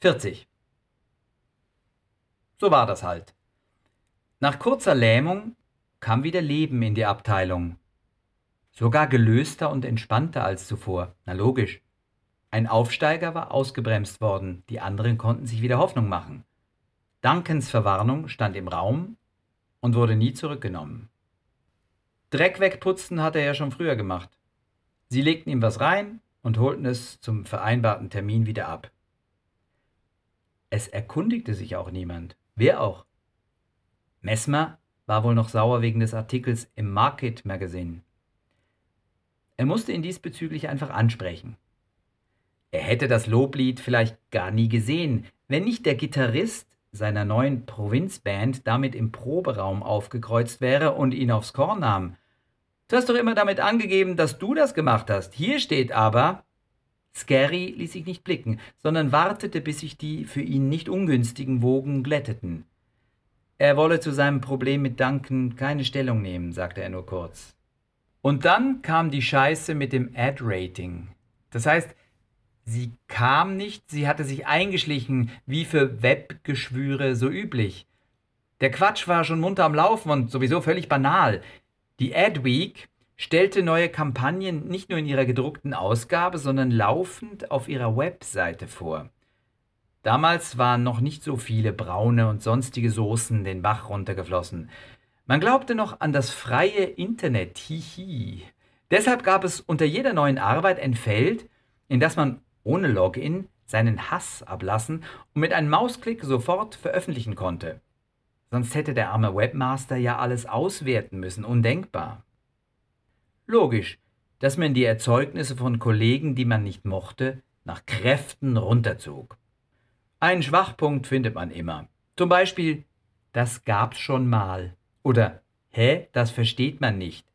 40. So war das halt. Nach kurzer Lähmung kam wieder Leben in die Abteilung. Sogar gelöster und entspannter als zuvor. Na logisch. Ein Aufsteiger war ausgebremst worden, die anderen konnten sich wieder Hoffnung machen. Duncans Verwarnung stand im Raum und wurde nie zurückgenommen. Dreck wegputzen hatte er ja schon früher gemacht. Sie legten ihm was rein und holten es zum vereinbarten Termin wieder ab. Es erkundigte sich auch niemand. Wer auch? Messmer war wohl noch sauer wegen des Artikels im Market Magazine. Er musste ihn diesbezüglich einfach ansprechen. Er hätte das Loblied vielleicht gar nie gesehen, wenn nicht der Gitarrist seiner neuen Provinzband damit im Proberaum aufgekreuzt wäre und ihn aufs Korn nahm. Du hast doch immer damit angegeben, dass du das gemacht hast. Hier steht aber. Scary ließ sich nicht blicken, sondern wartete, bis sich die für ihn nicht ungünstigen Wogen glätteten. Er wolle zu seinem Problem mit Duncan keine Stellung nehmen, sagte er nur kurz. Und dann kam die Scheiße mit dem Ad-Rating. Das heißt, sie kam nicht, sie hatte sich eingeschlichen, wie für Webgeschwüre so üblich. Der Quatsch war schon munter am Laufen und sowieso völlig banal. Die Adweek stellte neue Kampagnen nicht nur in ihrer gedruckten Ausgabe, sondern laufend auf ihrer Webseite vor. Damals waren noch nicht so viele braune und sonstige Soßen den Bach runtergeflossen. Man glaubte noch an das freie Internet, hihi. Deshalb gab es unter jeder neuen Arbeit ein Feld, in das man ohne Login seinen Hass ablassen und mit einem Mausklick sofort veröffentlichen konnte. Sonst hätte der arme Webmaster ja alles auswerten müssen, undenkbar. Logisch, dass man die Erzeugnisse von Kollegen, die man nicht mochte, nach Kräften runterzog. Einen Schwachpunkt findet man immer. Zum Beispiel, das gab's schon mal. Oder hä, das versteht man nicht.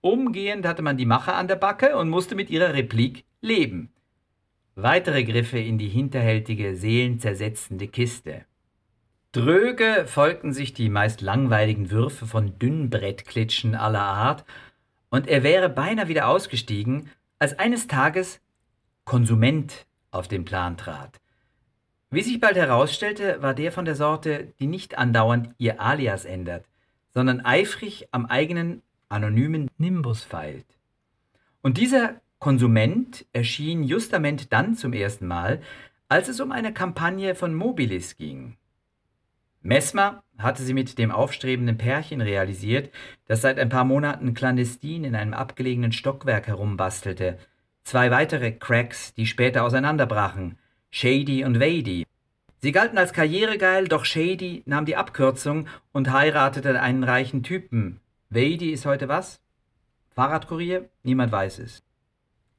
Umgehend hatte man die Macher an der Backe und musste mit ihrer Replik leben. Weitere Griffe in die hinterhältige, seelenzersetzende Kiste. Dröge folgten sich die meist langweiligen Würfe von Dünnbrettklitschen aller Art, und er wäre beinahe wieder ausgestiegen, als eines Tages Konsument auf den Plan trat. Wie sich bald herausstellte, war der von der Sorte, die nicht andauernd ihr Alias ändert sondern eifrig am eigenen anonymen Nimbus feilt. Und dieser Konsument erschien justament dann zum ersten Mal, als es um eine Kampagne von Mobilis ging. Messmer hatte sie mit dem aufstrebenden Pärchen realisiert, das seit ein paar Monaten clandestin in einem abgelegenen Stockwerk herumbastelte. Zwei weitere Cracks, die später auseinanderbrachen, Shady und Wady, Sie galten als karrieregeil, doch Shady nahm die Abkürzung und heiratete einen reichen Typen. Wady ist heute was? Fahrradkurier? Niemand weiß es.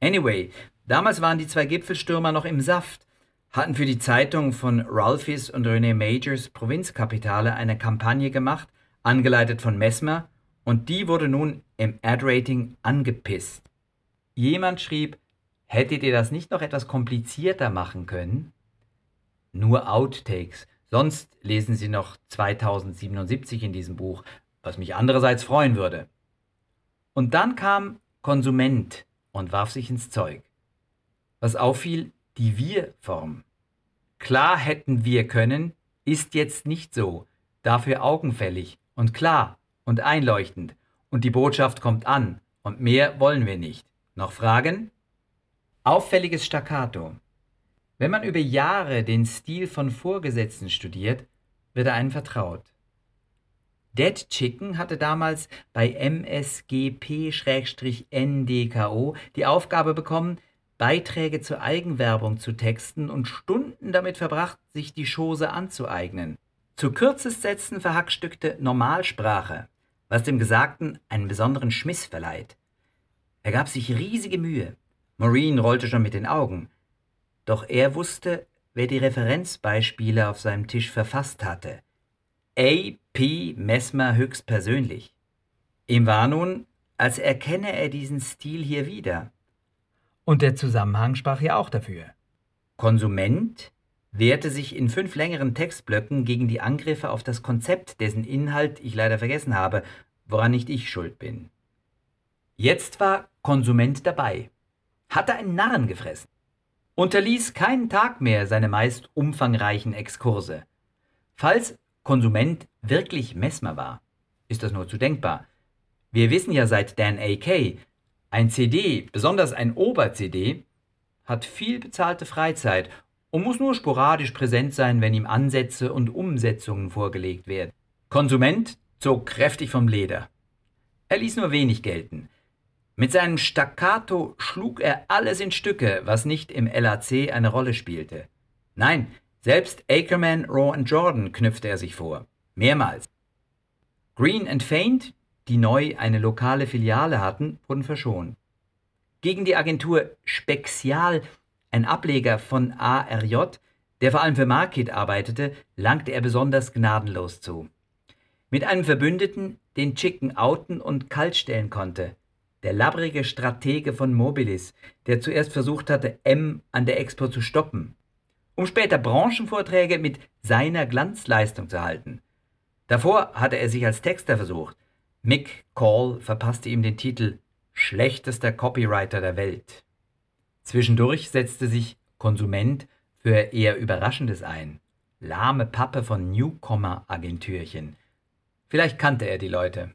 Anyway, damals waren die zwei Gipfelstürmer noch im Saft, hatten für die Zeitung von Ralphys und René Majors Provinzkapitale eine Kampagne gemacht, angeleitet von Messmer, und die wurde nun im Ad-Rating angepisst. Jemand schrieb, hättet ihr das nicht noch etwas komplizierter machen können? nur Outtakes. Sonst lesen Sie noch 2077 in diesem Buch, was mich andererseits freuen würde. Und dann kam Konsument und warf sich ins Zeug. Was auffiel, die Wir-Form. Klar hätten wir können, ist jetzt nicht so, dafür augenfällig und klar und einleuchtend. Und die Botschaft kommt an, und mehr wollen wir nicht. Noch Fragen? Auffälliges Staccato. Wenn man über Jahre den Stil von Vorgesetzten studiert, wird er einem vertraut. Dead Chicken hatte damals bei MSGP-NDKO die Aufgabe bekommen, Beiträge zur Eigenwerbung zu texten und Stunden damit verbracht, sich die Chose anzueignen. Zu Kürzessätzen verhackstückte Normalsprache, was dem Gesagten einen besonderen Schmiss verleiht. Er gab sich riesige Mühe. Maureen rollte schon mit den Augen. Doch er wusste, wer die Referenzbeispiele auf seinem Tisch verfasst hatte. A. P. Messmer höchstpersönlich. Ihm war nun, als erkenne er diesen Stil hier wieder. Und der Zusammenhang sprach ja auch dafür. Konsument wehrte sich in fünf längeren Textblöcken gegen die Angriffe auf das Konzept, dessen Inhalt ich leider vergessen habe, woran nicht ich schuld bin. Jetzt war Konsument dabei, hatte einen Narren gefressen. unterließ keinen Tag mehr seine meist umfangreichen Exkurse. Falls Konsument wirklich Messmer war, ist das nur zu denkbar. Wir wissen ja seit Dan A.K., ein CD, besonders ein Ober-CD, hat viel bezahlte Freizeit und muss nur sporadisch präsent sein, wenn ihm Ansätze und Umsetzungen vorgelegt werden. Konsument zog kräftig vom Leder. Er ließ nur wenig gelten. Mit seinem Staccato schlug er alles in Stücke, was nicht im LAC eine Rolle spielte. Nein, selbst Ackerman, Raw und Jordan knüpfte er sich vor. Mehrmals. Green and Faint, die neu eine lokale Filiale hatten, wurden verschont. Gegen die Agentur Spexial, ein Ableger von ARJ, der vor allem für Market arbeitete, langte er besonders gnadenlos zu. Mit einem Verbündeten, den Chicken outen und kaltstellen konnte, der labbrige Stratege von Mobilis, der zuerst versucht hatte, M an der Expo zu stoppen, um später Branchenvorträge mit seiner Glanzleistung zu halten. Davor hatte er sich als Texter versucht. Mick Call verpasste ihm den Titel Schlechtester Copywriter der Welt. Zwischendurch setzte sich Konsument für eher Überraschendes ein. Lahme Pappe von Newcomer-Agentürchen. Vielleicht kannte er die Leute.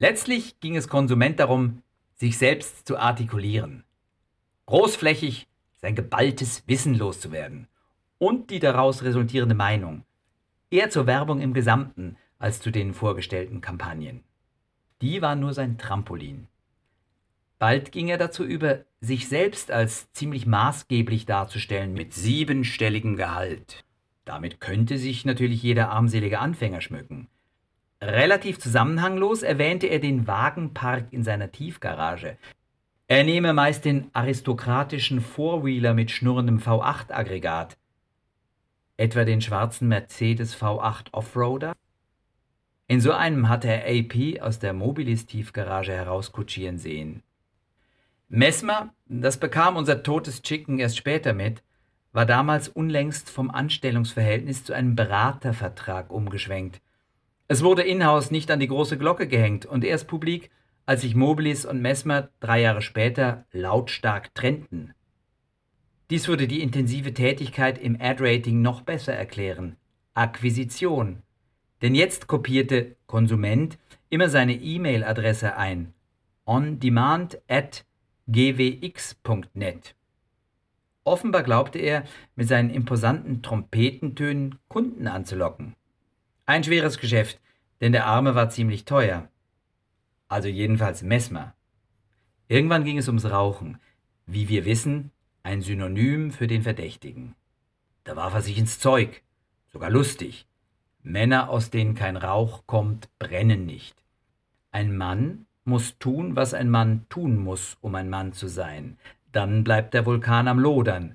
Letztlich ging es Konsument darum, sich selbst zu artikulieren, großflächig sein geballtes Wissen loszuwerden und die daraus resultierende Meinung, eher zur Werbung im Gesamten als zu den vorgestellten Kampagnen. Die war nur sein Trampolin. Bald ging er dazu über, sich selbst als ziemlich maßgeblich darzustellen mit siebenstelligem Gehalt. Damit könnte sich natürlich jeder armselige Anfänger schmücken. Relativ zusammenhanglos erwähnte er den Wagenpark in seiner Tiefgarage. Er nehme meist den aristokratischen Fourwheeler mit schnurrendem V8-Aggregat, etwa den schwarzen Mercedes V8 Offroader. In so einem hatte er AP aus der Mobilis-Tiefgarage herauskutschieren sehen. Messmer, das bekam unser totes Chicken erst später mit, war damals unlängst vom Anstellungsverhältnis zu einem Beratervertrag umgeschwenkt. Es wurde in-house nicht an die große Glocke gehängt und erst publik, als sich Mobilis und Messmer drei Jahre später lautstark trennten. Dies würde die intensive Tätigkeit im Ad-Rating noch besser erklären. Akquisition. Denn jetzt kopierte Konsument immer seine E-Mail-Adresse ein. On demand at gwx.net. Offenbar glaubte er, mit seinen imposanten Trompetentönen Kunden anzulocken. Ein schweres Geschäft, denn der Arme war ziemlich teuer. Also jedenfalls Messmer. Irgendwann ging es ums Rauchen. Wie wir wissen, ein Synonym für den Verdächtigen. Da warf er sich ins Zeug. Sogar lustig. Männer, aus denen kein Rauch kommt, brennen nicht. Ein Mann muss tun, was ein Mann tun muss, um ein Mann zu sein. Dann bleibt der Vulkan am Lodern.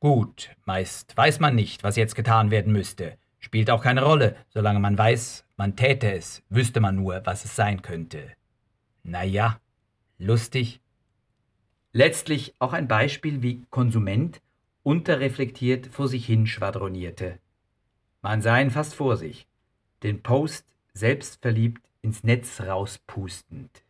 Gut, meist weiß man nicht, was jetzt getan werden müsste. Spielt auch keine Rolle, solange man weiß, man täte es, wüsste man nur, was es sein könnte. Na ja, lustig. Letztlich auch ein Beispiel, wie Konsument unterreflektiert vor sich hin schwadronierte. Man sah ihn fast vor sich, den Post selbstverliebt ins Netz rauspustend.